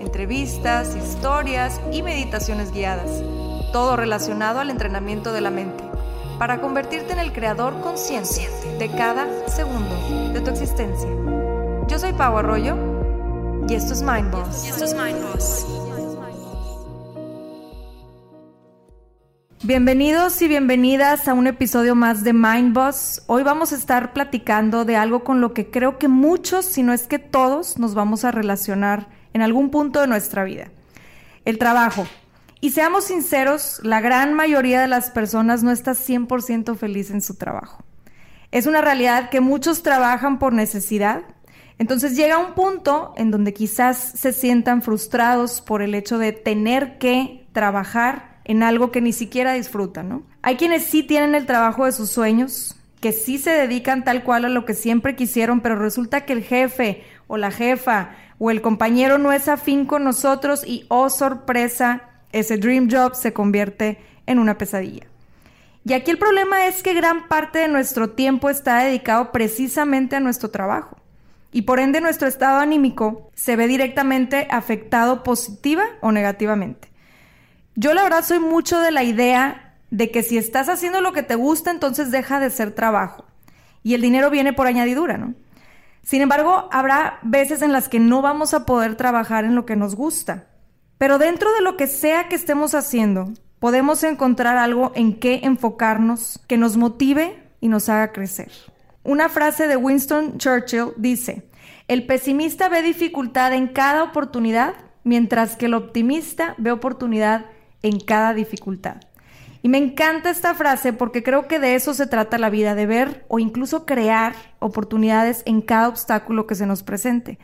entrevistas, historias y meditaciones guiadas, todo relacionado al entrenamiento de la mente, para convertirte en el creador consciente de cada segundo de tu existencia. Yo soy Pau Arroyo y esto es Mind Boss. Y esto es Mind Boss. Bienvenidos y bienvenidas a un episodio más de Mind Boss. Hoy vamos a estar platicando de algo con lo que creo que muchos, si no es que todos, nos vamos a relacionar en algún punto de nuestra vida. El trabajo. Y seamos sinceros, la gran mayoría de las personas no está 100% feliz en su trabajo. Es una realidad que muchos trabajan por necesidad. Entonces llega un punto en donde quizás se sientan frustrados por el hecho de tener que trabajar en algo que ni siquiera disfrutan, ¿no? Hay quienes sí tienen el trabajo de sus sueños, que sí se dedican tal cual a lo que siempre quisieron, pero resulta que el jefe o la jefa o el compañero no es afín con nosotros y, oh sorpresa, ese dream job se convierte en una pesadilla. Y aquí el problema es que gran parte de nuestro tiempo está dedicado precisamente a nuestro trabajo. Y por ende nuestro estado anímico se ve directamente afectado positiva o negativamente. Yo la verdad soy mucho de la idea de que si estás haciendo lo que te gusta, entonces deja de ser trabajo. Y el dinero viene por añadidura, ¿no? Sin embargo, habrá veces en las que no vamos a poder trabajar en lo que nos gusta. Pero dentro de lo que sea que estemos haciendo, podemos encontrar algo en qué enfocarnos que nos motive y nos haga crecer. Una frase de Winston Churchill dice, el pesimista ve dificultad en cada oportunidad, mientras que el optimista ve oportunidad en cada dificultad. Y me encanta esta frase porque creo que de eso se trata la vida, de ver o incluso crear oportunidades en cada obstáculo que se nos presente.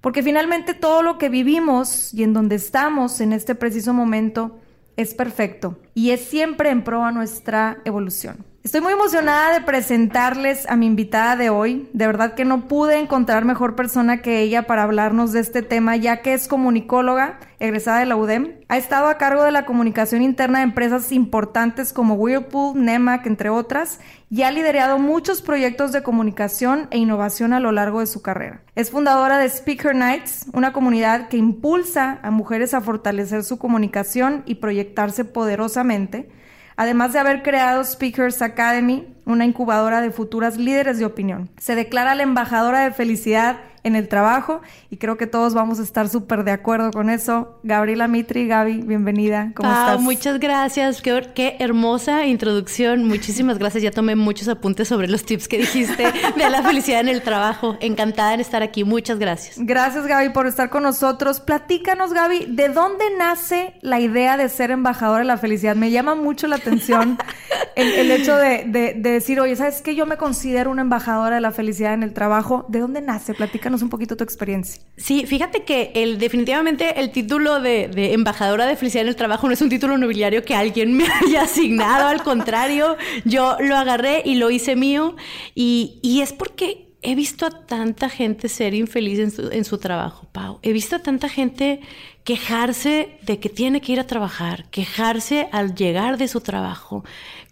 Porque finalmente todo lo que vivimos y en donde estamos en este preciso momento es perfecto y es siempre en pro a nuestra evolución. Estoy muy emocionada de presentarles a mi invitada de hoy. De verdad que no pude encontrar mejor persona que ella para hablarnos de este tema, ya que es comunicóloga, egresada de la UDEM. Ha estado a cargo de la comunicación interna de empresas importantes como Whirlpool, Nemac, entre otras, y ha liderado muchos proyectos de comunicación e innovación a lo largo de su carrera. Es fundadora de Speaker Nights, una comunidad que impulsa a mujeres a fortalecer su comunicación y proyectarse poderosamente además de haber creado Speakers Academy, una incubadora de futuras líderes de opinión. Se declara la embajadora de felicidad en el trabajo y creo que todos vamos a estar súper de acuerdo con eso. Gabriela Mitri, Gaby, bienvenida. ¿Cómo estás? Muchas gracias. Qué, qué, hermosa introducción. Muchísimas gracias. Ya tomé muchos apuntes sobre los tips que dijiste de la felicidad en el trabajo. Encantada en estar aquí. Muchas gracias. Gracias, Gaby, por estar con nosotros. Platícanos, Gaby, ¿de dónde nace la idea de ser embajadora de la felicidad? Me llama mucho la atención el, hecho de, de, de, decir, oye, ¿sabes qué? Yo me considero una embajadora de la felicidad en el trabajo. ¿De dónde nace? Platícanos un poquito tu experiencia. Sí, fíjate que el, definitivamente el título de, embajadora de felicidad en el trabajo no es un título nobiliario que alguien me haya asignado, al contrario, yo lo agarré y lo hice mío y, y es porque he visto a tanta gente ser infeliz en su, en su, trabajo, Pau. He visto a tanta gente quejarse de que tiene que ir a trabajar, quejarse al llegar de su trabajo,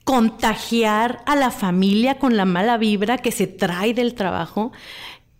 contagiar a la familia con la mala vibra que se trae del trabajo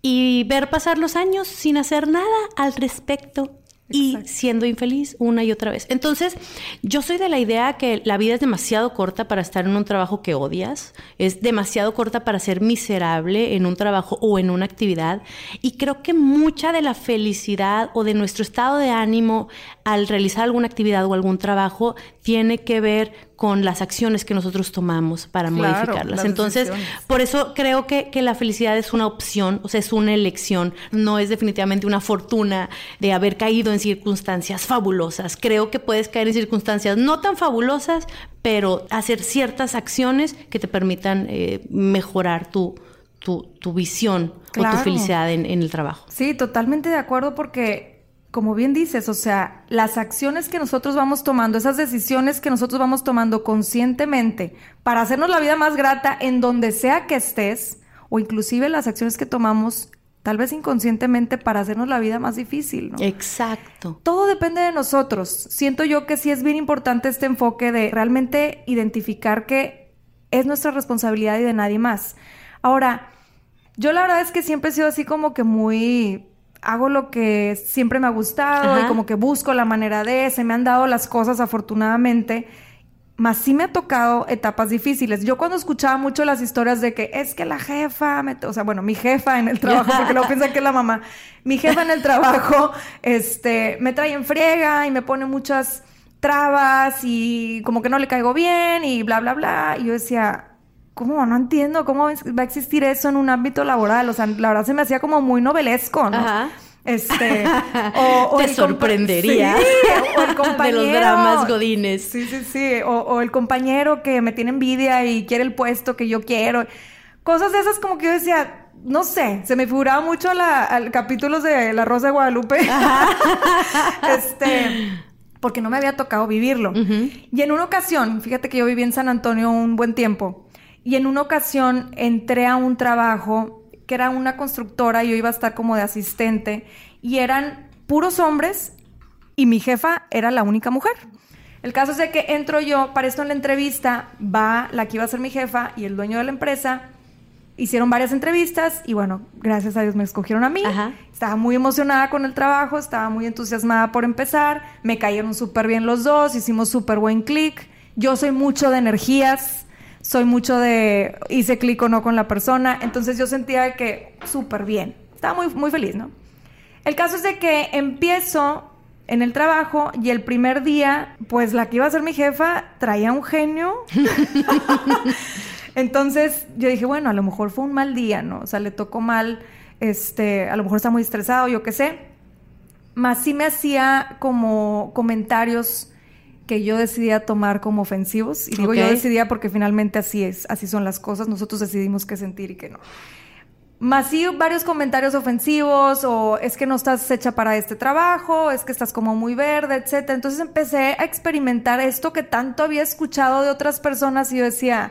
y ver pasar los años sin hacer nada al respecto y siendo infeliz una y otra vez. Entonces, yo soy de la idea que la vida es demasiado corta para estar en un trabajo que odias, es demasiado corta para ser miserable en un trabajo o en una actividad, y creo que mucha de la felicidad o de nuestro estado de ánimo al realizar alguna actividad o algún trabajo tiene que ver con las acciones que nosotros tomamos para modificarlas. Entonces, por eso creo que, que, la felicidad es una opción, o sea, es una elección, no es definitivamente una fortuna de haber caído en circunstancias fabulosas. Creo que puedes caer en circunstancias no tan fabulosas, pero hacer ciertas acciones que te permitan eh, mejorar tu, tu, tu visión o tu felicidad en, en el trabajo. Sí, totalmente de acuerdo porque como bien dices, o sea, las acciones que nosotros vamos tomando, esas decisiones que nosotros vamos tomando conscientemente para hacernos la vida más grata en donde sea que estés, o inclusive las acciones que tomamos tal vez inconscientemente para hacernos la vida más difícil, ¿no? Exacto. Todo depende de nosotros. Siento yo que sí es bien importante este enfoque de realmente identificar que es nuestra responsabilidad y de nadie más. Ahora, yo la verdad es que siempre he sido así como que muy hago lo que siempre me ha gustado y como que busco la manera de, se me han dado las cosas afortunadamente, más sí me ha tocado etapas difíciles. Yo cuando escuchaba mucho las historias de que es que la jefa, o sea, bueno, mi jefa en el trabajo, porque luego piensan que es la mamá, mi jefa en el trabajo, este, me trae en friega y me pone muchas trabas y como que no le caigo bien y bla, bla, bla. Y yo decía, ¿cómo? No entiendo cómo va a existir eso en un ámbito laboral. O sea, la verdad se me hacía como muy novelesco, ¿no? Ajá. Este, o, Te sorprendería. o el compañero. De los dramas godines. Sí, sí, sí. O, el compañero que me tiene envidia y quiere el puesto que yo quiero. Cosas de esas como que yo decía, no sé, se me figuraba mucho la, al capítulos de La Rosa de Guadalupe. este, porque no me había tocado vivirlo. Y en una ocasión, fíjate que yo viví en San Antonio un buen tiempo. Y en una ocasión entré a un trabajo que era una constructora, y yo iba a estar como de asistente, y eran puros hombres y mi jefa era la única mujer. El caso es de que entro yo, para esto en la entrevista, va la que iba a ser mi jefa y el dueño de la empresa. Hicieron varias entrevistas y bueno, gracias a Dios me escogieron a mí. Estaba muy emocionada con el trabajo, estaba muy entusiasmada por empezar. Me cayeron súper bien los dos, hicimos súper buen clic. Yo soy mucho de energías, soy mucho de hice clic o no con la persona, entonces yo sentía que súper bien, estaba muy, muy feliz, ¿no? El caso es de que empiezo en el trabajo y el primer día, pues la que iba a ser mi jefa traía un genio. Entonces yo dije, bueno, a lo mejor fue un mal día, ¿no? O sea, le tocó mal, este, a lo mejor está muy estresado, yo qué sé. Más sí me hacía como comentarios que yo decidía tomar como ofensivos. Y digo yo decidía porque finalmente así es, así son las cosas. Nosotros decidimos qué sentir y qué no. Más sí varios comentarios ofensivos o es que no estás hecha para este trabajo, es que estás como muy verde, etc. Entonces empecé a experimentar esto que tanto había escuchado de otras personas y yo decía,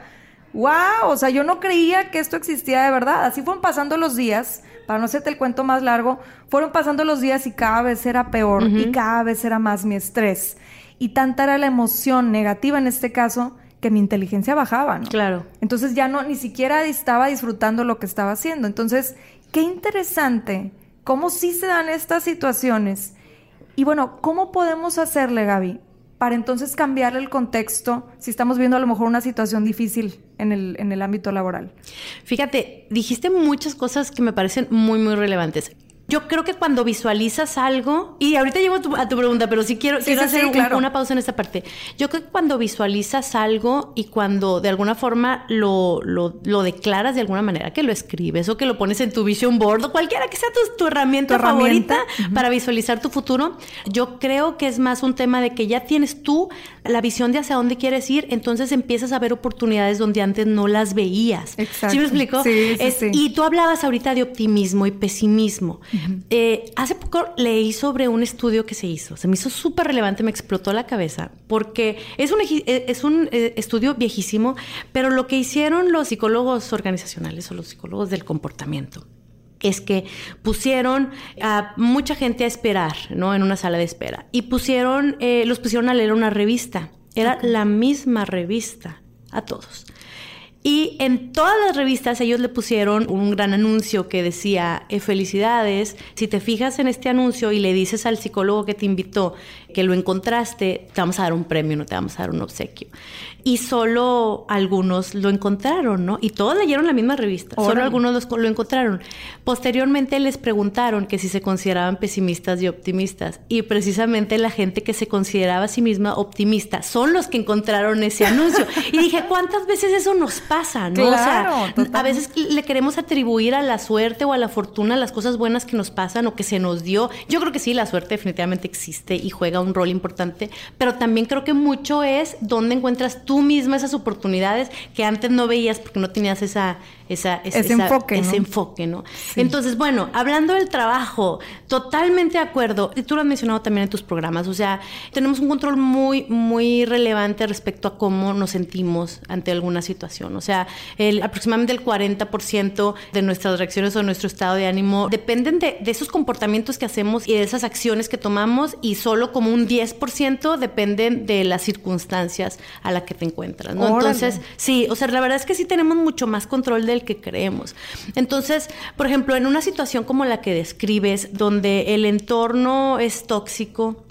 wow, o sea, yo no creía que esto existía de verdad. Así fueron pasando los días, para no hacerte el cuento más largo, fueron pasando los días y cada vez era peor y cada vez era más mi estrés y tanta era la emoción negativa en este caso que mi inteligencia bajaba, ¿no? Claro. Entonces ya no, ni siquiera estaba disfrutando lo que estaba haciendo. Entonces, qué interesante cómo sí se dan estas situaciones. Y bueno, ¿cómo podemos hacerle, Gaby, para entonces cambiar el contexto si estamos viendo a lo mejor una situación difícil en el, en el ámbito laboral? Fíjate, dijiste muchas cosas que me parecen muy, muy relevantes. Yo creo que cuando visualizas algo, y ahorita llego a tu, pregunta, pero sí quiero, quiero hacer una pausa en esta parte. Yo creo que cuando visualizas algo y cuando de alguna forma lo, lo, declaras de alguna manera, que lo escribes o que lo pones en tu vision board o cualquiera que sea tu, herramienta, favorita para visualizar tu futuro, yo creo que es más un tema de que ya tienes tú la visión de hacia dónde quieres ir, entonces empiezas a ver oportunidades donde antes no las veías. Exacto. ¿Sí me explico? Sí, sí, Y tú hablabas ahorita de optimismo y pesimismo. Eh, hace poco leí sobre un estudio que se hizo. Se me hizo súper relevante, me explotó la cabeza, porque es un, eh, es un eh, estudio viejísimo, pero lo que hicieron los psicólogos organizacionales o los psicólogos del comportamiento es que pusieron a mucha gente a esperar, ¿no? En una sala de espera. Y pusieron, los pusieron a leer una revista. Era la misma revista a todos. Y en todas las revistas ellos le pusieron un gran anuncio que decía, eh, felicidades, si te fijas en este anuncio y le dices al psicólogo que te invitó que lo encontraste, te vamos a dar un premio, no te vamos a dar un obsequio. Y solo algunos lo encontraron, ¿no? Y todos leyeron la misma revista, solo algunos lo encontraron. Posteriormente les preguntaron que si se consideraban pesimistas y optimistas. Y precisamente la gente que se consideraba a sí misma optimista son los que encontraron ese anuncio. Y dije, ¿cuántas veces eso nos pasa, ¿no? Claro, o sea, a veces le queremos atribuir a la suerte o a la fortuna las cosas buenas que nos pasan o que se nos dio. Yo creo que sí, la suerte definitivamente existe y juega un rol importante, pero también creo que mucho es dónde encuentras tú misma esas oportunidades que antes no veías porque no tenías esa esa, ese enfoque. Ese enfoque, ¿no? Entonces, bueno, hablando del trabajo, totalmente de acuerdo. Y tú lo has mencionado también en tus programas. O sea, tenemos un control muy, muy relevante respecto a cómo nos sentimos ante alguna situación. O sea, el, aproximadamente el 40% de nuestras reacciones o nuestro estado de ánimo dependen de, de, esos comportamientos que hacemos y de esas acciones que tomamos y solo como un 10% dependen de las circunstancias a las que te encuentras, ¿no? Entonces, sí, o sea, la verdad es que sí tenemos mucho más control del que creemos. Entonces, por ejemplo, en una situación como la que describes, donde el entorno es tóxico,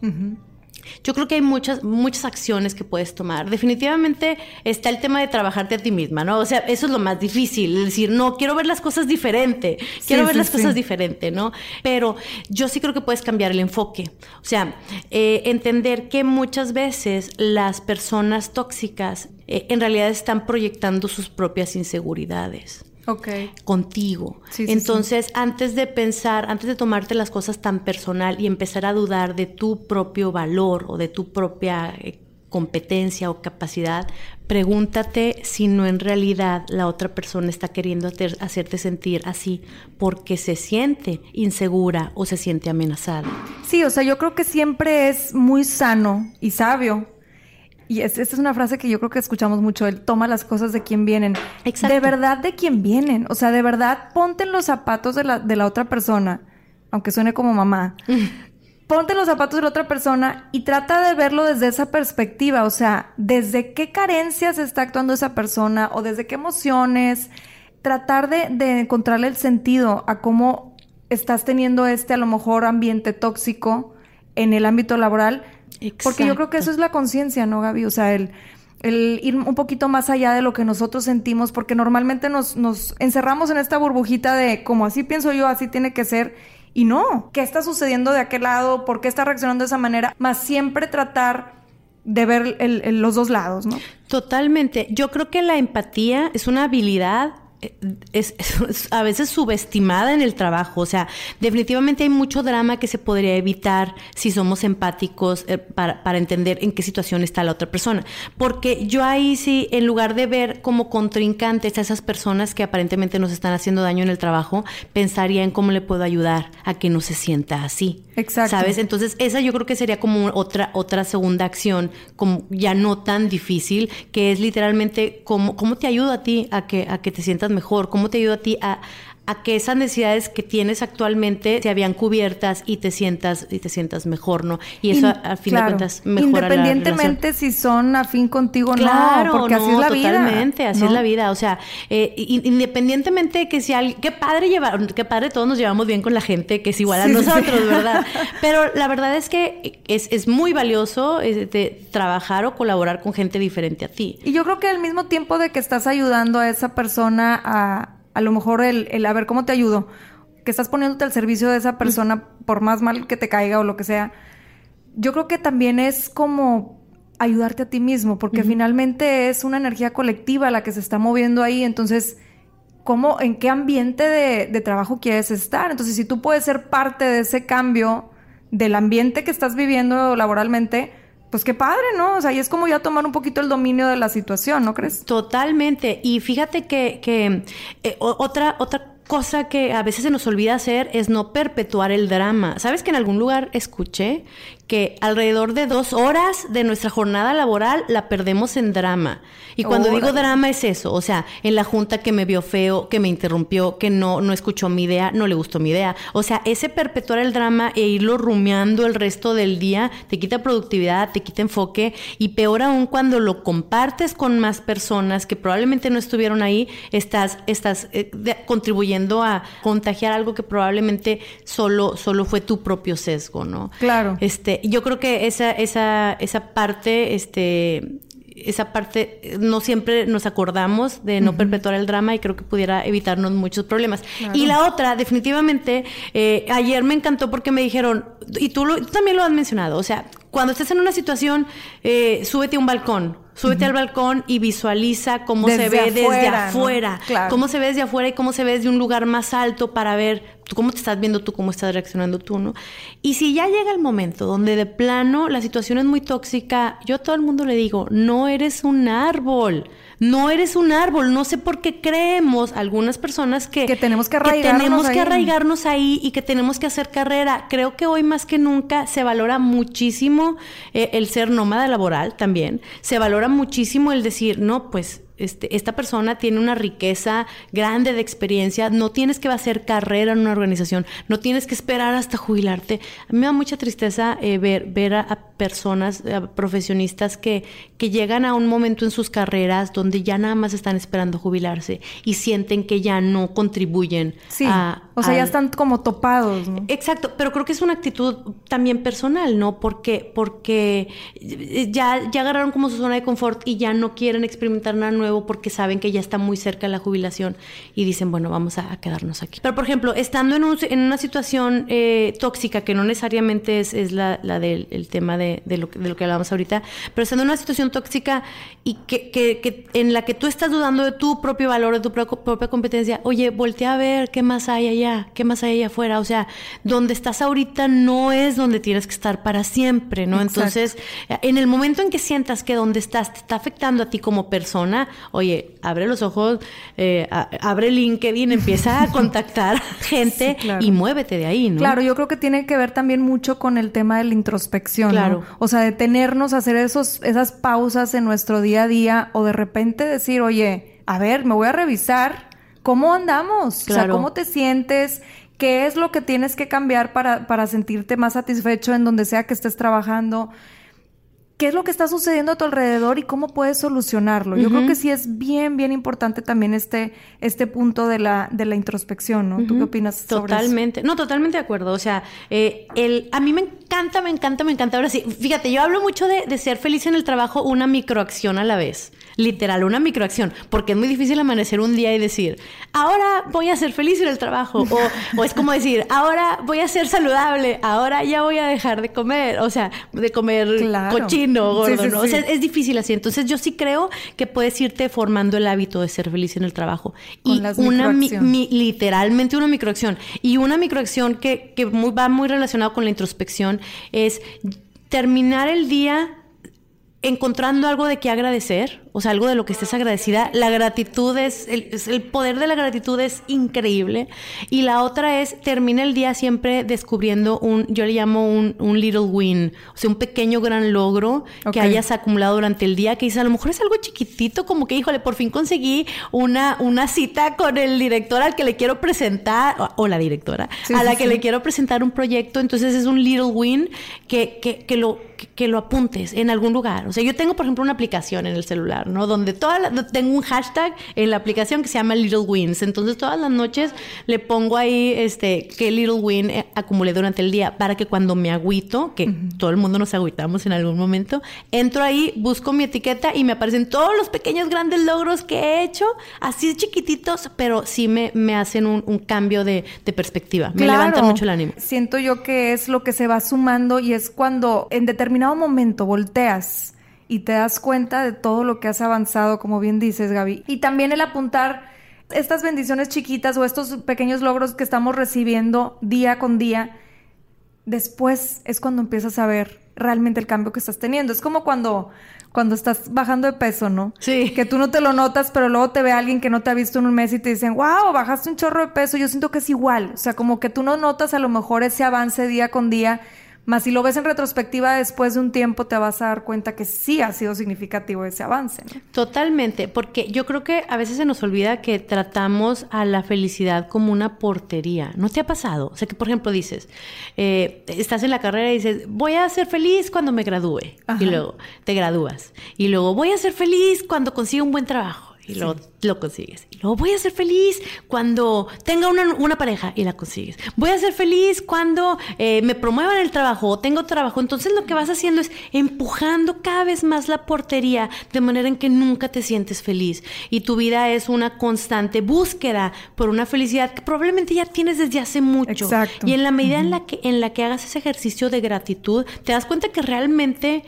Yo creo que hay muchas, muchas acciones que puedes tomar. Definitivamente está el tema de trabajarte a ti misma, ¿no? O sea, eso es lo más difícil, es decir, no, quiero ver las cosas diferente, quiero ver las cosas diferente, ¿no? Pero yo sí creo que puedes cambiar el enfoque. O sea, eh, entender que muchas veces las personas tóxicas eh, en realidad están proyectando sus propias inseguridades. Okay. contigo. Entonces, antes de pensar, antes de tomarte las cosas tan personal y empezar a dudar de tu propio valor o de tu propia eh, competencia o capacidad, pregúntate si no en realidad la otra persona está queriendo hacerte sentir así porque se siente insegura o se siente amenazada. Sí, o sea, yo creo que siempre es muy sano y sabio y esta es una frase que yo creo que escuchamos mucho, el toma las cosas de quien vienen. Exacto. De verdad de quien vienen. O sea, de verdad ponte en los zapatos de la, de la otra persona, aunque suene como mamá. ponte en los zapatos de la otra persona y trata de verlo desde esa perspectiva. O sea, desde qué carencias está actuando esa persona o desde qué emociones. Tratar de, de encontrarle el sentido a cómo estás teniendo este a lo mejor ambiente tóxico en el ámbito laboral porque yo creo que eso es la conciencia, ¿no, Gaby? O sea, el, el ir un poquito más allá de lo que nosotros sentimos, porque normalmente nos, nos encerramos en esta burbujita de como así pienso yo, así tiene que ser. Y no, ¿qué está sucediendo de aquel lado? ¿Por qué está reaccionando de esa manera? Más siempre tratar de ver los dos lados, ¿no? Totalmente. Yo creo que la empatía es una habilidad es, a veces subestimada en el trabajo. O sea, definitivamente hay mucho drama que se podría evitar si somos empáticos eh, para, para, entender en qué situación está la otra persona. Porque yo ahí sí, en lugar de ver como contrincantes a esas personas que aparentemente nos están haciendo daño en el trabajo, pensaría en cómo le puedo ayudar a que no se sienta así. Exacto. ¿Sabes? Entonces, esa yo creo que sería como otra, otra segunda acción, como ya no tan difícil, que es literalmente cómo, cómo te ayuda a ti a que, a que te sientas mejor, cómo te ayuda a ti a, a que esas necesidades que tienes actualmente se habían cubiertas y te sientas y te sientas mejor, ¿no? Y eso al fin de cuentas mejora Independientemente si son afín contigo o no, porque así es la vida. Totalmente, así es la vida. O sea, eh, independientemente de que si alguien, qué padre llevar, qué padre todos nos llevamos bien con la gente que es igual a nosotros, ¿verdad? Pero la verdad es que es, es muy valioso este, trabajar o colaborar con gente diferente a ti. Y yo creo que al mismo tiempo de que estás ayudando a esa persona a a lo mejor el, el a ver cómo te ayudo, que estás poniéndote al servicio de esa persona por más mal que te caiga o lo que sea, yo creo que también es como ayudarte a ti mismo, porque finalmente es una energía colectiva la que se está moviendo ahí, entonces, ¿cómo, en qué ambiente de, de trabajo quieres estar? Entonces, si tú puedes ser parte de ese cambio del ambiente que estás viviendo laboralmente, pues qué padre, ¿no? O sea, y es como ya tomar un poquito el dominio de la situación, ¿no crees? Totalmente. Y fíjate que, que eh, otra, otra cosa que a veces se nos olvida hacer es no perpetuar el drama. ¿Sabes que en algún lugar escuché que alrededor de dos horas de nuestra jornada laboral la perdemos en drama? Y cuando digo drama es eso, o sea, en la junta que me vio feo, que me interrumpió, que no, no escuchó mi idea, no le gustó mi idea. O sea, ese perpetuar el drama e irlo rumiando el resto del día te quita productividad, te quita enfoque y peor aún cuando lo compartes con más personas que probablemente no estuvieron ahí, estás, estás eh, contribuyendo a contagiar algo que probablemente solo, solo fue tu propio sesgo, ¿no? Claro. Este, yo creo que esa, esa, esa parte, este, esa parte no siempre nos acordamos de no perpetuar el drama y creo que pudiera evitarnos muchos problemas. Y la otra, definitivamente, eh, ayer me encantó porque me dijeron, y tú, también lo has mencionado, o sea, cuando estés en una situación, eh, súbete a un balcón. Súbete al balcón y visualiza cómo se ve desde afuera, cómo se ve desde afuera y cómo se ve desde un lugar más alto para ver cómo te estás viendo tú, cómo estás reaccionando tú, ¿no? Y si ya llega el momento donde de plano la situación es muy tóxica, yo a todo el mundo le digo, no eres un árbol. No eres un árbol, no sé por qué creemos algunas personas que, que tenemos que arraigarnos, tenemos ahí. que arraigarnos ahí y que tenemos que hacer carrera. Creo que hoy más que nunca se valora muchísimo eh, el ser nómada laboral también. Se valora muchísimo el decir, no, pues este, esta persona tiene una riqueza grande de experiencia, no tienes que hacer carrera en una organización, no tienes que esperar hasta jubilarte. A mí me da mucha tristeza eh, ver, ver a, personas, profesionistas que, que llegan a un momento en sus carreras donde ya nada más están esperando jubilarse y sienten que ya no contribuyen sí, O sea, ya están como topados. Exacto, pero creo que es una actitud también personal, ¿no? Porque, porque ya, ya agarraron como su zona de confort y ya no quieren experimentar nada nuevo porque saben que ya está muy cerca la jubilación y dicen, bueno, vamos a, quedarnos aquí. Pero, por ejemplo, estando en, una situación eh, tóxica, que no necesariamente es, la, del tema de, lo, de lo que hablábamos ahorita, pero estando en una situación tóxica y que, en la que tú estás dudando de tu propio valor, de tu propia competencia, oye, voltea a ver qué más hay allá, qué más hay allá afuera. O sea, donde estás ahorita no es donde tienes que estar para siempre, ¿no? Entonces, en el momento en que sientas que donde estás te está afectando a ti como persona, oye, abre los ojos, eh, abre LinkedIn, empieza a contactar gente y muévete de ahí, ¿no? Claro, yo creo que tiene que ver también mucho con el tema de la introspección, claro. O sea, detenernos, hacer esos, esas pausas en nuestro día a día o de repente decir, oye, a ver, me voy a revisar cómo andamos, o sea, cómo te sientes, qué es lo que tienes que cambiar para, para sentirte más satisfecho en donde sea que estés trabajando qué es lo que está sucediendo a tu alrededor y cómo puedes solucionarlo. Yo creo que sí es bien, bien importante también este, este punto de la, de la introspección, ¿no? ¿Tú qué opinas sobre Totalmente. No, totalmente de acuerdo. O sea, eh, el, a mí me encanta, me encanta, me encanta. Ahora sí, fíjate, yo hablo mucho de, de ser feliz en el trabajo una microacción a la vez literal, una microacción, porque es muy difícil amanecer un día y decir, ahora voy a ser feliz en el trabajo, o, es como decir, ahora voy a ser saludable, ahora ya voy a dejar de comer, o sea, de comer cochino, gordo, ¿no? O sea, es difícil así. Entonces yo sí creo que puedes irte formando el hábito de ser feliz en el trabajo. y una literalmente una microacción. Y una microacción que, que va muy relacionado con la introspección es terminar el día encontrando algo de qué agradecer, o sea, algo de lo que estés agradecida. La gratitud es el, poder de la gratitud es increíble. Y la otra es, termina el día siempre descubriendo un, yo le llamo un, un little win, o sea, un pequeño gran logro que hayas acumulado durante el día, que dices, a lo mejor es algo chiquitito, como que, híjole, por fin conseguí una, una cita con el director al que le quiero presentar, o, la directora, a la que le quiero presentar un proyecto. Entonces es un little win que, que, que lo, que lo apuntes en algún lugar. O sea, yo tengo, por ejemplo, una aplicación en el celular ¿no? Donde toda tengo un hashtag en la aplicación que se llama Little Wins. Entonces todas las noches le pongo ahí este qué Little Win eh, acumulé durante el día para que cuando me agüito, que todo el mundo nos agüitamos en algún momento, entro ahí, busco mi etiqueta y me aparecen todos los pequeños grandes logros que he hecho, así chiquititos, pero sí me, me hacen un, cambio de, perspectiva. Me levanta mucho el ánimo. Siento yo que es lo que se va sumando y es cuando en determinado momento volteas y te das cuenta de todo lo que has avanzado, como bien dices, Gaby. Y también el apuntar estas bendiciones chiquitas o estos pequeños logros que estamos recibiendo día con día, después es cuando empiezas a ver realmente el cambio que estás teniendo. Es como cuando, cuando estás bajando de peso, ¿no? Sí. Que tú no te lo notas, pero luego te ve alguien que no te ha visto en un mes y te dicen, wow, bajaste un chorro de peso. Yo siento que es igual. O sea, como que tú no notas a lo mejor ese avance día con día más si lo ves en retrospectiva después de un tiempo te vas a dar cuenta que sí ha sido significativo ese avance. Totalmente, porque yo creo que a veces se nos olvida que tratamos a la felicidad como una portería. ¿No te ha pasado? O sea, que por ejemplo dices, eh, estás en la carrera y dices, voy a ser feliz cuando me gradúe. Y luego te gradúas. Y luego voy a ser feliz cuando consiga un buen trabajo y luego lo consigues. Y luego voy a ser feliz cuando tenga una, pareja y la consigues. Voy a ser feliz cuando eh, me promuevan el trabajo o tengo trabajo. Entonces lo que vas haciendo es empujando cada vez más la portería de manera en que nunca te sientes feliz. Y tu vida es una constante búsqueda por una felicidad que probablemente ya tienes desde hace mucho. Exacto. Y en la medida en, la que, en la que hagas ese ejercicio de gratitud, te das cuenta que realmente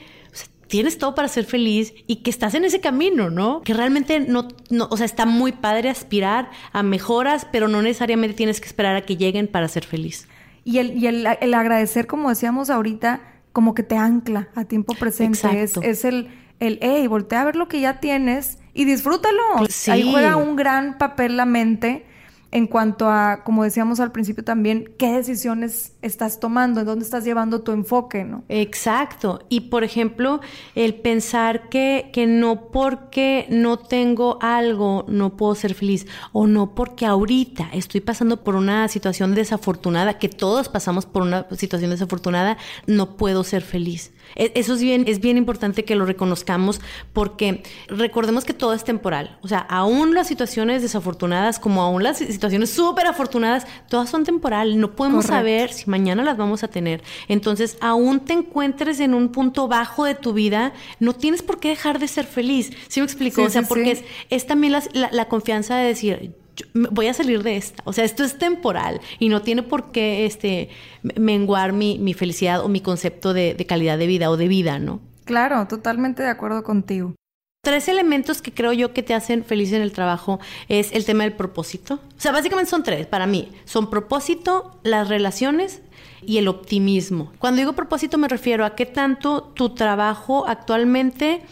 tienes todo para ser feliz y que estás en ese camino, ¿no? Que realmente no, no, o sea, está muy padre aspirar a mejoras, pero no necesariamente tienes que esperar a que lleguen para ser feliz. Y el, y el, el agradecer, como decíamos ahorita, como que te ancla a tiempo presente. Es, es, el, el, hey, voltea a ver lo que ya tienes y disfrútalo. Ahí juega un gran papel la mente en cuanto a, como decíamos al principio también, qué decisiones estás tomando, en dónde estás llevando tu enfoque, ¿no? Exacto. Y por ejemplo, el pensar que, que no porque no tengo algo no puedo ser feliz, o no porque ahorita estoy pasando por una situación desafortunada, que todos pasamos por una situación desafortunada, no puedo ser feliz. E, eso es bien, es bien importante que lo reconozcamos porque recordemos que todo es temporal. O sea, aún las situaciones desafortunadas como aún las situaciones súper afortunadas, todas son temporales. No podemos saber si mañana las vamos a tener. Entonces, aún te encuentres en un punto bajo de tu vida, no tienes por qué dejar de ser feliz. ¿Sí me explico? o sea, porque Es, es, también la, la confianza de decir, voy a salir de esta. O sea, esto es temporal y no tiene por qué este, menguar mi, mi felicidad o mi concepto de, de, calidad de vida o de vida, ¿no? Claro, totalmente de acuerdo contigo. Tres elementos que creo yo que te hacen feliz en el trabajo es el tema del propósito. O sea, básicamente son tres para mí. Son propósito, las relaciones y el optimismo. Cuando digo propósito me refiero a qué tanto tu trabajo actualmente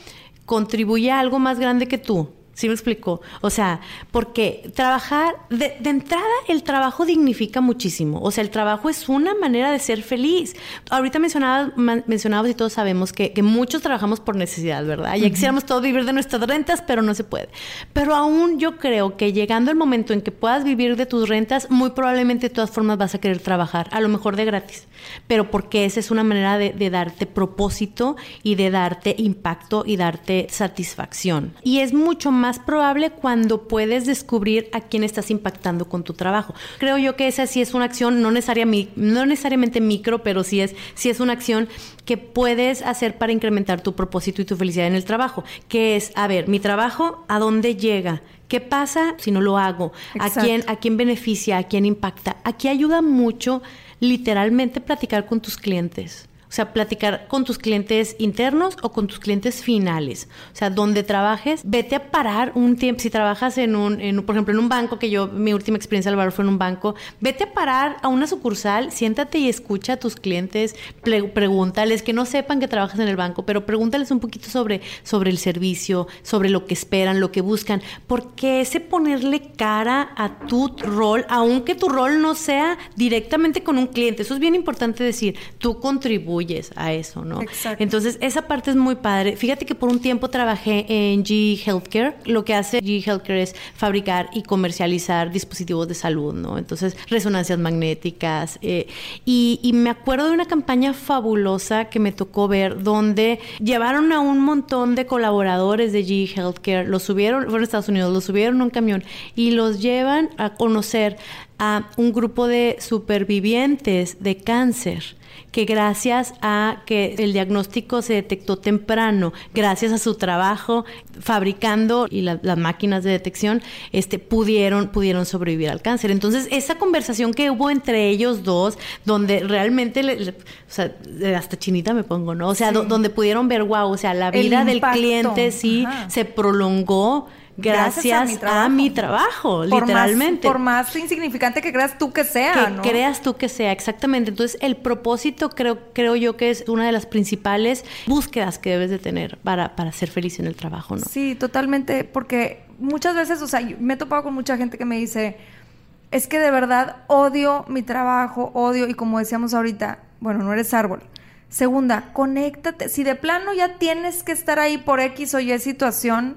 contribuye a algo más grande que tú. ¿Sí me explico? O sea, porque trabajar, de, de, entrada, el trabajo dignifica muchísimo. O sea, el trabajo es una manera de ser feliz. Ahorita mencionabas, mencionabas y todos sabemos que, que muchos trabajamos por necesidad, ¿verdad? Ya quisiéramos todos vivir de nuestras rentas, pero no se puede. Pero aún yo creo que llegando el momento en que puedas vivir de tus rentas, muy probablemente de todas formas vas a querer trabajar, a lo mejor de gratis. Pero porque esa es una manera de, de darte propósito y de darte impacto y darte satisfacción. Y es mucho más más probable cuando puedes descubrir a quién estás impactando con tu trabajo. Creo yo que esa sí es una acción, no, necesariamente, no necesariamente micro, pero sí es, sí es una acción que puedes hacer para incrementar tu propósito y tu felicidad en el trabajo, que es, a ver, mi trabajo, ¿a dónde llega? ¿Qué pasa si no lo hago? ¿A quién, ¿A quién beneficia? ¿A quién impacta? Aquí ayuda mucho literalmente platicar con tus clientes. O sea, platicar con tus clientes internos o con tus clientes finales. O sea, donde trabajes, vete a parar un tiempo. Si trabajas en un, en, por ejemplo, en un banco, que yo, mi última experiencia al fue en un banco, vete a parar a una sucursal, siéntate y escucha a tus clientes, pregúntales, que no sepan que trabajas en el banco, pero pregúntales un poquito sobre, sobre el servicio, sobre lo que esperan, lo que buscan. Porque ese ponerle cara a tu rol, aunque tu rol no sea directamente con un cliente, eso es bien importante decir, tú contribuyes a eso, ¿no? Exacto. Entonces, esa parte es muy padre. Fíjate que por un tiempo trabajé en G Healthcare. Lo que hace G Healthcare es fabricar y comercializar dispositivos de salud, ¿no? Entonces, resonancias magnéticas. Eh, y, y me acuerdo de una campaña fabulosa que me tocó ver donde llevaron a un montón de colaboradores de G Healthcare, los subieron, fueron a Estados Unidos, los subieron en un camión y los llevan a conocer a un grupo de supervivientes de cáncer que gracias a que el diagnóstico se detectó temprano, gracias a su trabajo fabricando y la, las máquinas de detección, este, pudieron, pudieron sobrevivir al cáncer. Entonces, esa conversación que hubo entre ellos dos, donde realmente, le, le, o sea, hasta chinita me pongo, ¿no? O sea, sí. do, donde pudieron ver, wow, o sea, la vida del cliente sí Ajá. se prolongó gracias, a, mi trabajo, por literalmente. Más, por más insignificante que creas tú que sea. Que ¿no? creas tú que sea, exactamente. Entonces, el propósito creo, creo yo que es una de las principales búsquedas que debes de tener para, para ser feliz en el trabajo, ¿no? Sí, totalmente, porque muchas veces, o sea, me he topado con mucha gente que me dice, es que de verdad odio mi trabajo, odio, y como decíamos ahorita, bueno, no eres árbol. Segunda, conéctate. Si de plano ya tienes que estar ahí por X o Y situación,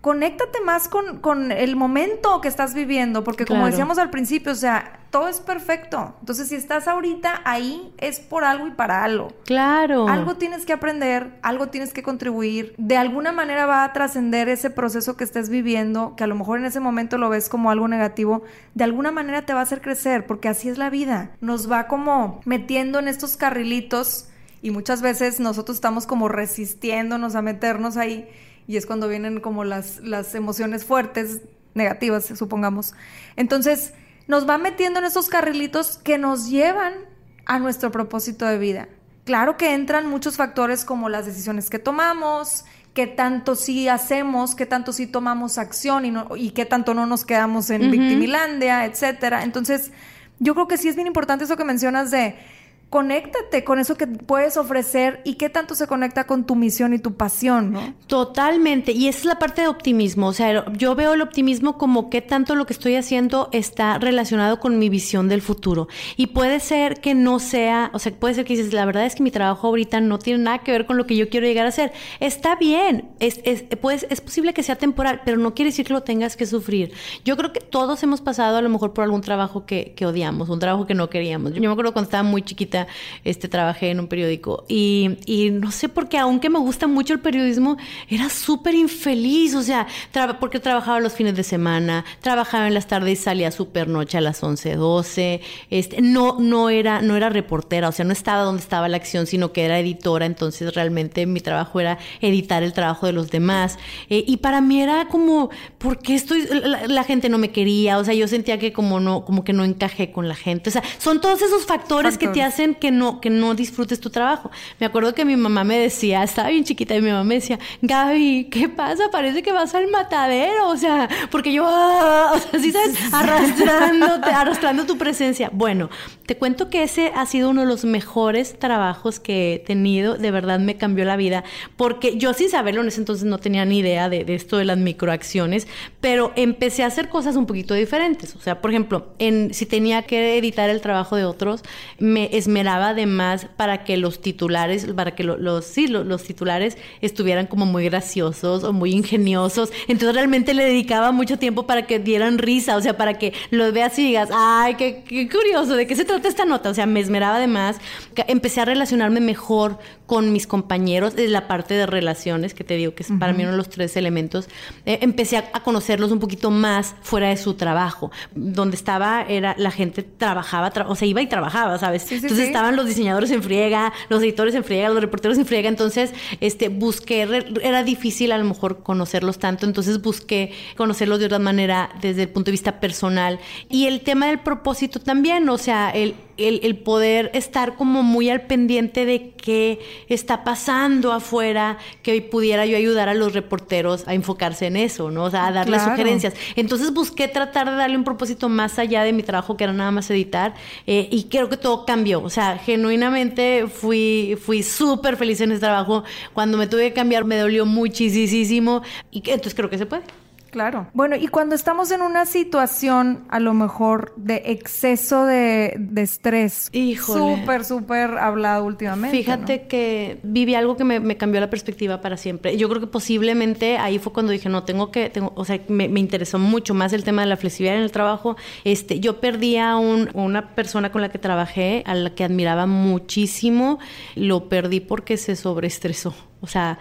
conéctate más con, con, el momento que estás viviendo, porque como claro. decíamos al principio, o sea, todo es perfecto. Entonces, si estás ahorita ahí, es por algo y para algo. Claro. Algo tienes que aprender, algo tienes que contribuir. De alguna manera va a trascender ese proceso que estés viviendo, que a lo mejor en ese momento lo ves como algo negativo. De alguna manera te va a hacer crecer, porque así es la vida. Nos va como metiendo en estos carrilitos y muchas veces nosotros estamos como resistiéndonos a meternos ahí y es cuando vienen como las, las emociones fuertes, negativas, supongamos. Entonces, nos va metiendo en esos carrilitos que nos llevan a nuestro propósito de vida. Claro que entran muchos factores como las decisiones que tomamos, qué tanto sí hacemos, qué tanto sí tomamos acción y, no, y qué tanto no nos quedamos en victimilandia, etcétera. Entonces, yo creo que sí es bien importante eso que mencionas de conéctate con eso que puedes ofrecer y qué tanto se conecta con tu misión y tu pasión, ¿no? Totalmente. Y esa es la parte de optimismo. O sea, yo veo el optimismo como qué tanto lo que estoy haciendo está relacionado con mi visión del futuro. Y puede ser que no sea, o sea, puede ser que dices, la verdad es que mi trabajo ahorita no tiene nada que ver con lo que yo quiero llegar a hacer. Está bien, es, es, pues, es posible que sea temporal, pero no quiere decir que lo tengas que sufrir. Yo creo que todos hemos pasado a lo mejor por algún trabajo que odiamos, un trabajo que no queríamos. Yo me acuerdo cuando estaba muy chiquita, este, trabajé en un periódico y, y no sé por qué, aunque me gusta mucho el periodismo, era súper infeliz, o sea, porque trabajaba los fines de semana, trabajaba en las tardes y salía súper noche a las 11, 12, este, no, no, era, no era reportera, o sea, no estaba donde estaba la acción, sino que era editora, entonces realmente mi trabajo era editar el trabajo de los demás. Eh, y para mí era como, ¿por qué estoy, la, la, gente no me quería? O sea, yo sentía que como no, como que no encajé con la gente. O sea, son todos esos factores. que te hacen que no, que no disfrutes tu trabajo. Me acuerdo que mi mamá me decía, estaba bien chiquita y mi mamá me decía, Gaby, ¿qué pasa? Parece que vas al matadero, o sea, porque yo, ah", o sea, ¿sí sabes? Arrastrándote, arrastrando tu presencia. Bueno, te cuento que ese ha sido uno de los mejores trabajos que he tenido, de verdad me cambió la vida, porque yo sin saberlo en ese entonces no tenía ni idea de, de esto de las microacciones, pero empecé a hacer cosas un poquito diferentes. O sea, por ejemplo, en, si tenía que editar el trabajo de otros, me esmeraba además para que los titulares, para que los, sí, los, titulares estuvieran como muy graciosos o muy ingeniosos. Entonces realmente le dedicaba mucho tiempo para que dieran risa, o sea, para que los veas y digas, ay, qué, qué curioso, ¿de qué se trata esta nota? O sea, me esmeraba además. Empecé a relacionarme mejor con mis compañeros, es la parte de relaciones, que te digo que es para mí uno de los tres elementos. Eh, empecé a, conocerlos un poquito más fuera de su trabajo. Donde estaba, era la gente trabajaba, o sea, iba y trabajaba, ¿sabes? Entonces estaban los diseñadores en friega, los editores en friega, los reporteros en friega. Entonces, este, busqué, era difícil a lo mejor conocerlos tanto, entonces busqué conocerlos de otra manera desde el punto de vista personal. Y el tema del propósito también, o sea, el el, poder estar como muy al pendiente de qué está pasando afuera, que pudiera yo ayudar a los reporteros a enfocarse en eso, ¿no? O sea, a darle sugerencias. Entonces busqué tratar de darle un propósito más allá de mi trabajo, que era nada más editar, eh, y creo que todo cambió. O sea, genuinamente fui, fui súper feliz en ese trabajo. Cuando me tuve que cambiar me dolió muchísimo, y entonces creo que se puede. Claro. Bueno, y cuando estamos en una situación a lo mejor de exceso de, de estrés, súper, súper hablado últimamente. Fíjate que viví algo que me, cambió la perspectiva para siempre. Yo creo que posiblemente ahí fue cuando dije, no, tengo que, tengo, o sea, me, interesó mucho más el tema de la flexibilidad en el trabajo. Este, yo perdí a un, una persona con la que trabajé, a la que admiraba muchísimo, lo perdí porque se sobreestresó. O sea,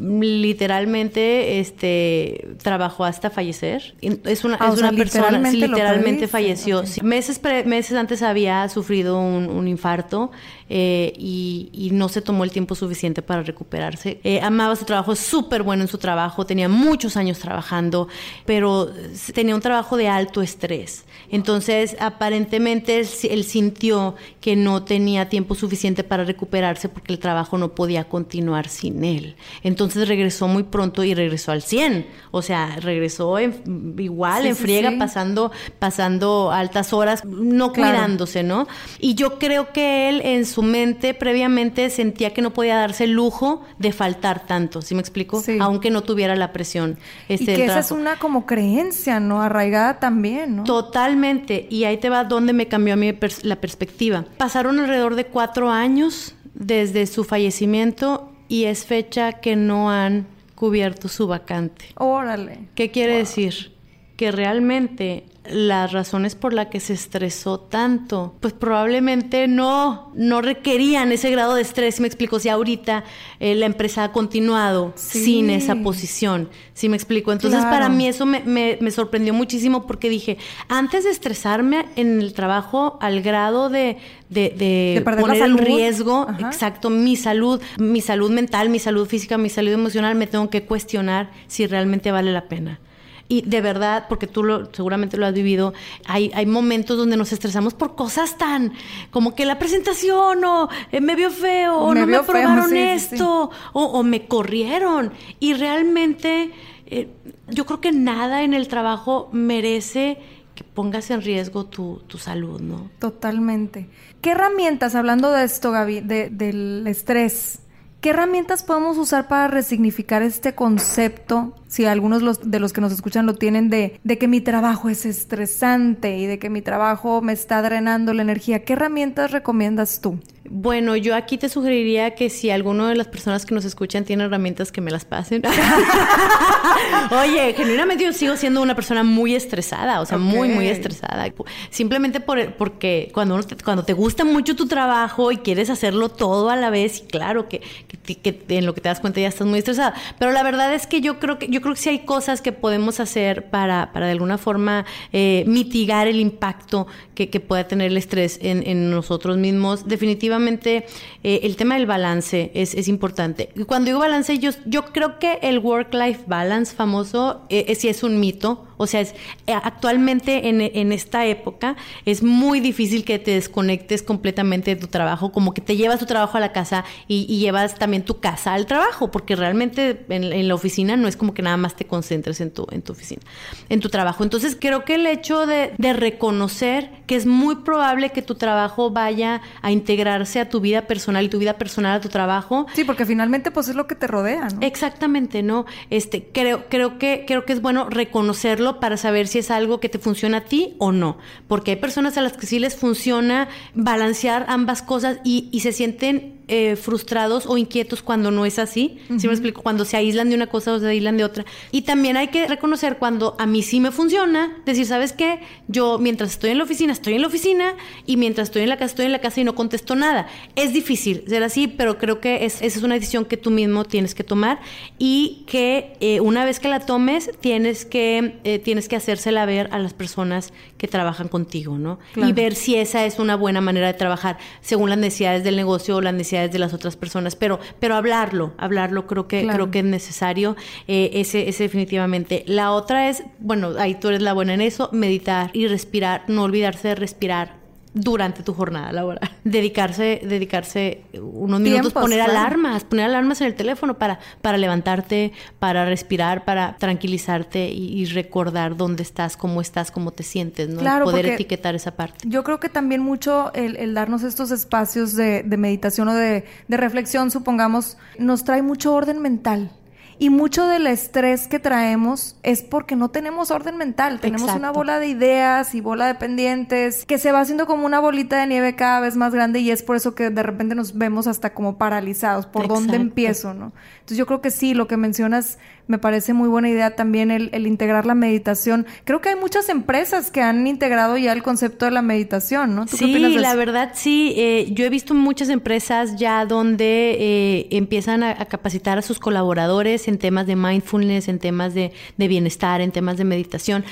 literalmente este trabajó hasta fallecer. Es una, ah, es una persona, literalmente, literalmente falleció. Meses, meses antes había sufrido un, infarto eh, y, no se tomó el tiempo suficiente para recuperarse. Eh, amaba su trabajo, súper bueno en su trabajo, tenía muchos años trabajando, pero tenía un trabajo de alto estrés. Entonces, aparentemente él sintió que no tenía tiempo suficiente para recuperarse porque el trabajo no podía continuar sin él. Entonces regresó muy pronto y regresó al 100. O sea, regresó igual, en friega, pasando pasando altas horas, no cuidándose, ¿no? Y yo creo que él en su mente previamente sentía que no podía darse el lujo de faltar tanto, ¿sí me explico? Aunque no tuviera la presión. Este, y que esa es una como creencia, ¿no? Arraigada también, ¿no? Totalmente. Y ahí te va donde me cambió a mí la perspectiva. Pasaron alrededor de cuatro años desde su fallecimiento y es fecha que no han cubierto su vacante. Órale. ¿Qué quiere decir? Que realmente las razones por las que se estresó tanto, pues probablemente no, no requerían ese grado de estrés. Me explico, si ahorita eh, la empresa ha continuado sin esa posición, ¿sí me explico? Entonces para mí eso me, me, sorprendió muchísimo porque dije, antes de estresarme en el trabajo al grado de, de, poner en riesgo, exacto, mi salud, mi salud mental, mi salud física, mi salud emocional, me tengo que cuestionar si realmente vale la pena. Y de verdad, porque tú lo, seguramente lo has vivido, hay, hay momentos donde nos estresamos por cosas tan como que la presentación o eh, me vio feo o, no me aprobaron esto O, me corrieron. Y realmente eh, yo creo que nada en el trabajo merece que pongas en riesgo tu, tu, salud, ¿no? Totalmente. ¿Qué herramientas, hablando de esto, Gaby, de, del estrés, ¿Qué herramientas podemos usar para resignificar este concepto? Si algunos de los que nos escuchan lo tienen de, de que mi trabajo es estresante y de que mi trabajo me está drenando la energía, ¿qué herramientas recomiendas tú? Bueno, yo aquí te sugeriría que si alguno de las personas que nos escuchan tiene herramientas que me las pasen. Oye, genuinamente yo sigo siendo una persona muy estresada, o sea, muy, muy estresada. Simplemente por, porque cuando, te, cuando te gusta mucho tu trabajo y quieres hacerlo todo a la vez, y claro que, que, en lo que te das cuenta ya estás muy estresada. Pero la verdad es que yo creo que, yo creo que hay cosas que podemos hacer para, para de alguna forma eh, mitigar el impacto que, pueda tener el estrés en, nosotros mismos. Definitivamente eh, el tema del balance es, es, importante. Cuando digo balance, yo, creo que el work-life balance famoso eh, sí es un mito. O sea, es, eh, actualmente en, esta época es muy difícil que te desconectes completamente de tu trabajo, como que te llevas tu trabajo a la casa y, llevas también tu casa al trabajo, porque realmente en, la oficina no es como que nada más te concentres en tu, en tu oficina, en tu trabajo. Entonces creo que el hecho de reconocer que es muy probable que tu trabajo vaya a integrarse a tu vida personal y tu vida personal a tu trabajo. Sí, porque finalmente pues es lo que te rodea, ¿no? Exactamente, ¿no? Este, creo, creo que, creo que es bueno reconocerlo para saber si es algo que te funciona a ti o no. Porque hay personas a las que sí les funciona balancear ambas cosas y, y se sienten eh, frustrados o inquietos cuando no es así. si me explico? Cuando se aíslan de una cosa o se aíslan de otra. Y también hay que reconocer cuando a mí sí me funciona, decir, ¿sabes qué? Yo mientras estoy en la oficina, estoy en la oficina y mientras estoy en la casa, estoy en la casa y no contesto nada. Es difícil ser así, pero creo que es, esa es una decisión que tú mismo tienes que tomar y que eh, una vez que la tomes, tienes que, eh, tienes que hacérsela ver a las personas que trabajan contigo, ¿no? Y ver si esa es una buena manera de trabajar según las necesidades del negocio o las necesidades de las otras personas, pero, pero hablarlo, hablarlo creo que, creo que es necesario, eh, ese, ese definitivamente. La otra es, bueno, ahí tú eres la buena en eso, meditar y respirar, no olvidarse de respirar durante tu jornada laboral. Dedicarse, dedicarse unos minutos, poner alarmas, poner alarmas en el teléfono para, para levantarte, para respirar, para tranquilizarte y, recordar dónde estás, cómo estás, cómo te sientes, ¿no? Claro, Poder etiquetar esa parte. Yo creo que también mucho el, darnos estos espacios de, de meditación o de, de reflexión, supongamos, nos trae mucho orden mental. Y mucho del estrés que traemos es porque no tenemos orden mental. Tenemos una bola de ideas y bola de pendientes que se va haciendo como una bolita de nieve cada vez más grande y es por eso que de repente nos vemos hasta como paralizados. ¿Por dónde empiezo, no? Entonces yo creo que sí, lo que mencionas me parece muy buena idea también el, integrar la meditación. Creo que hay muchas empresas que han integrado ya el concepto de la meditación, ¿no? sí, la verdad sí. Eh, yo he visto muchas empresas ya donde eh, empiezan a, capacitar a sus colaboradores en temas de mindfulness, en temas de, de bienestar, en temas de meditación.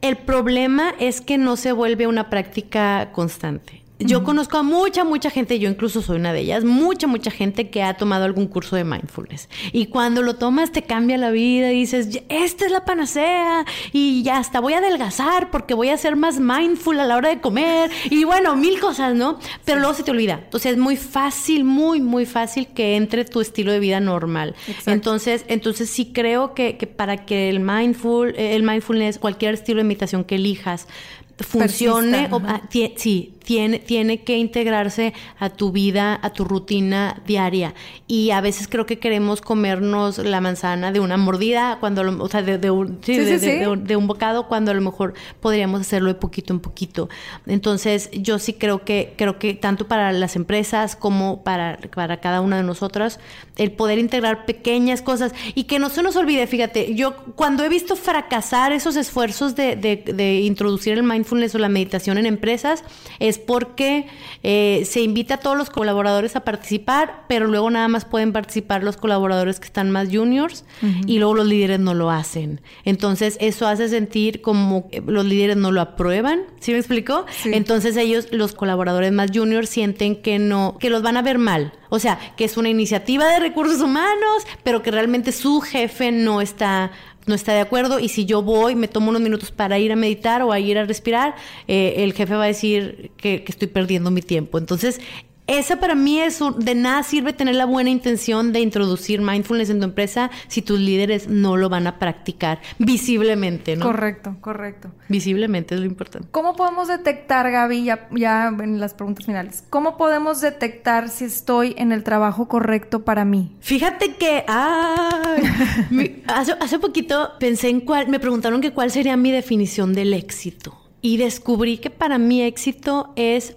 El problema es que no se vuelve una práctica constante. Yo conozco a mucha, mucha gente, yo incluso soy una de ellas, mucha, mucha gente que ha tomado algún curso de mindfulness. Y cuando lo tomas te cambia la vida y dices, esta es la panacea y ya hasta voy a adelgazar porque voy a ser más mindful a la hora de comer y bueno, mil cosas, ¿no? Pero luego se te olvida. Entonces es muy fácil, muy, muy fácil que entre tu estilo de vida normal. Entonces, entonces sí creo que, que para que el mindful, el mindfulness, cualquier estilo de meditación que elijas, funcione, o, ah, sí, tiene, tiene que integrarse a tu vida, a tu rutina diaria. Y a veces creo que queremos comernos la manzana de una mordida, cuando o sea, de, un, de, un bocado, cuando a lo mejor podríamos hacerlo de poquito en poquito. Entonces, yo sí creo que, creo que tanto para las empresas como para, para cada una de nosotras, el poder integrar pequeñas cosas y que no se nos olvide, fíjate, yo cuando he visto fracasar esos esfuerzos de, de introducir el mindfulness o la meditación en empresas, es porque eh, se invita a todos los colaboradores a participar, pero luego nada más pueden participar los colaboradores que están más juniors y luego los líderes no lo hacen. Entonces eso hace sentir como los líderes no lo aprueban, ¿sí me explico? Entonces ellos, los colaboradores más juniors, sienten que no, que los van a ver mal. O sea, que es una iniciativa de recursos humanos, pero que realmente su jefe no está no está de acuerdo y si yo voy, me tomo unos minutos para ir a meditar o a ir a respirar, eh, el jefe va a decir que, que estoy perdiendo mi tiempo. Entonces, esa para mí es un, de nada sirve tener la buena intención de introducir mindfulness en tu empresa si tus líderes no lo van a practicar visiblemente, ¿no? Correcto, correcto. Visiblemente es lo importante. ¿Cómo podemos detectar, Gaby, ya, ya en las preguntas finales, cómo podemos detectar si estoy en el trabajo correcto para mí? Fíjate que ay, hace, hace poquito pensé en cuál, me preguntaron que cuál sería mi definición del éxito. Y descubrí que para mí éxito es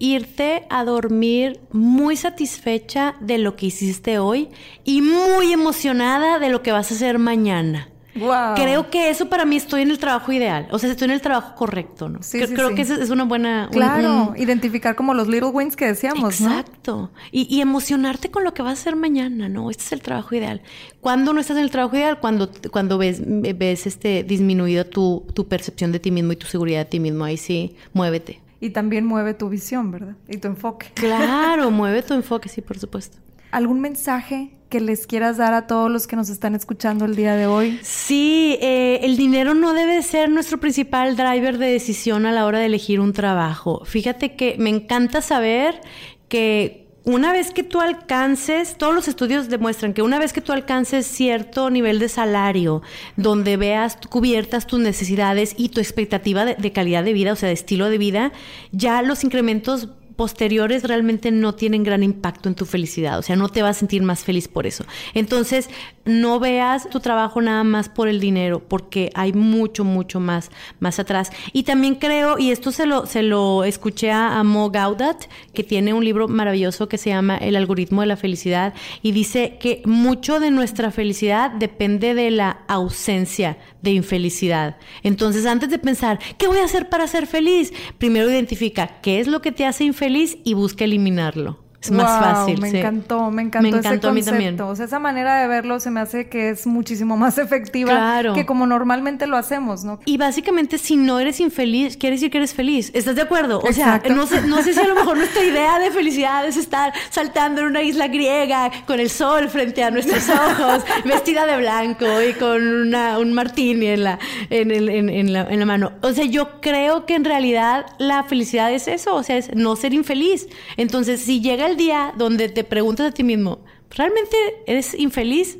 irte a dormir muy satisfecha de lo que hiciste hoy y muy emocionada de lo que vas a hacer mañana. Wow. Creo que eso para mí estoy en el trabajo ideal. O sea, estoy en el trabajo correcto, ¿no? Sí, creo, sí, creo sí. que es, es una buena. Claro, un- identificar como los little wins que decíamos, ¿no? Exacto. Y, y emocionarte con lo que vas a hacer mañana, ¿no? Este es el trabajo ideal. ¿Cuándo no estás en el trabajo ideal? Cuando, cuando ves, ves este disminuida tu, tu percepción de ti mismo y tu seguridad de ti mismo. Ahí sí, muévete. Y también mueve tu visión, ¿verdad? Y tu enfoque. Claro, mueve tu enfoque, sí, por supuesto. ¿Algún mensaje que les quieras dar a todos los que nos están escuchando el día de hoy? Sí, eh, el dinero no debe ser nuestro principal driver de decisión a la hora de elegir un trabajo. Fíjate que me encanta saber que una vez que tú alcances, todos los estudios demuestran que una vez que tú alcances cierto nivel de salario, donde veas cubiertas tus necesidades y tu expectativa de, calidad de vida, o sea, de estilo de vida, ya los incrementos posteriores realmente no tienen gran impacto en tu felicidad, o sea, no te vas a sentir más feliz por eso. Entonces, no veas tu trabajo nada más por el dinero, porque hay mucho, mucho más, más atrás. Y también creo, y esto se lo, se lo escuché a Mo Gaudat, que tiene un libro maravilloso que se llama El algoritmo de la felicidad, y dice que mucho de nuestra felicidad depende de la ausencia de infelicidad. Entonces, antes de pensar, ¿qué voy a hacer para ser feliz? Primero identifica qué es lo que te hace infeliz y busca eliminarlo. Es más Wow, fácil. Me sí. encantó, me encantó, Me ese encantó a mí concepto. también. O sea, esa manera de verlo se me hace que es muchísimo más efectiva Claro. que como normalmente lo hacemos, ¿no? Y básicamente, si no eres infeliz, quiere decir que eres feliz. ¿Estás de acuerdo? O sea, Exacto. no sé, no sé si a lo mejor nuestra idea de felicidad es estar saltando en una isla griega con el sol frente a nuestros ojos, vestida de blanco y con una, un martini en la, en, el- en- en la, en la mano. O sea, yo creo que en realidad la felicidad es eso, o sea, es no ser infeliz. Entonces, si llega el día donde te preguntas a ti mismo, ¿realmente eres infeliz?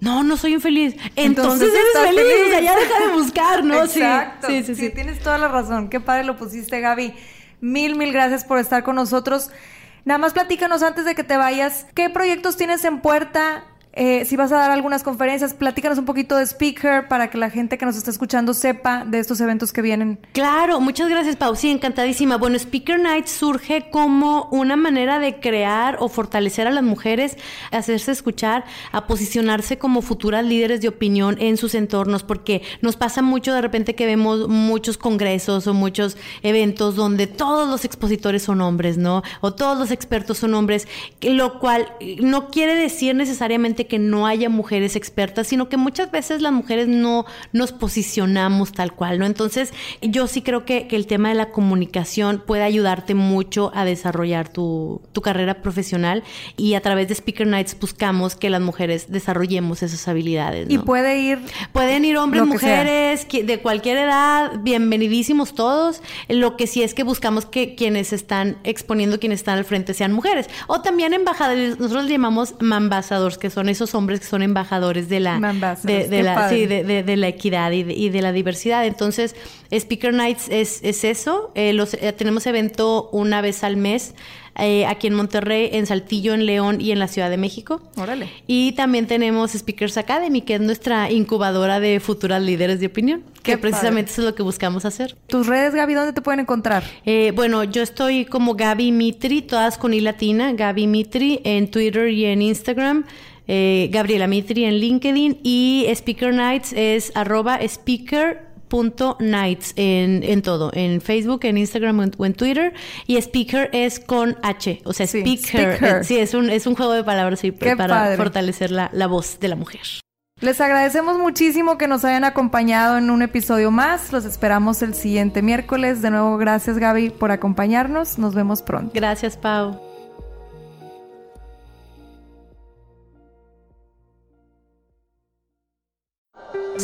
No, no soy infeliz. Entonces, Entonces eres feliz. feliz. O sea, ya deja de buscar, ¿no? Sí. Exacto. Sí, sí, sí. tienes toda la razón. Qué padre lo pusiste, Gaby. Mil, mil gracias por estar con nosotros. Nada más platícanos antes de que te vayas. ¿Qué proyectos tienes en puerta? Eh, si vas a dar algunas conferencias, platícanos un poquito de speaker para que la gente que nos está escuchando sepa de estos eventos que vienen. Claro, muchas gracias, Pau. Sí, encantadísima. Bueno, Speaker Night surge como una manera de crear o fortalecer a las mujeres, hacerse escuchar, a posicionarse como futuras líderes de opinión en sus entornos, porque nos pasa mucho de repente que vemos muchos congresos o muchos eventos donde todos los expositores son hombres, ¿no? O todos los expertos son hombres, lo cual no quiere decir necesariamente que no haya mujeres expertas, sino que muchas veces las mujeres no nos posicionamos tal cual, ¿no? Entonces, yo sí creo que, que el tema de la comunicación puede ayudarte mucho a desarrollar tu, tu carrera profesional y a través de Speaker Nights buscamos que las mujeres desarrollemos esas habilidades, ¿no? Y puede ir Pueden ir hombres, que mujeres, de cualquier edad, bienvenidísimos todos. Lo que sí es que buscamos que quienes están exponiendo, quienes están al frente, sean mujeres. O también embajadores, nosotros llamamos mambasadores, que son esos hombres que son embajadores de la, de, la, padre. sí, de, la equidad y de, y la diversidad. Entonces, Speaker Nights es, es eso. Eh, los, eh, tenemos evento una vez al mes. eh, aquí en Monterrey, en Saltillo, en León y en la Ciudad de México. Órale. Y también tenemos Speakers Academy, que es nuestra incubadora de futuras líderes de opinión, Qué que precisamente eso es lo que buscamos hacer. tus redes, Gaby, ¿dónde te pueden encontrar? Eh, bueno, yo estoy como Gaby Mitri, todas con I latina, Gaby Mitri en Twitter y en Instagram. Eh, Gabriela Mitri en LinkedIn y Speaker Nights es arroba speaker.nights en, en todo, en Facebook, en Instagram o en, o en Twitter. Y speaker es con H, o sea, Sí, speaker. speaker. eh, sí, es un, es un juego de palabras sí, para padre. fortalecer la, la voz de la mujer. Les agradecemos muchísimo que nos hayan acompañado en un episodio más. Los esperamos el siguiente miércoles. De nuevo, gracias Gaby por acompañarnos. Nos vemos pronto. Gracias, Pau.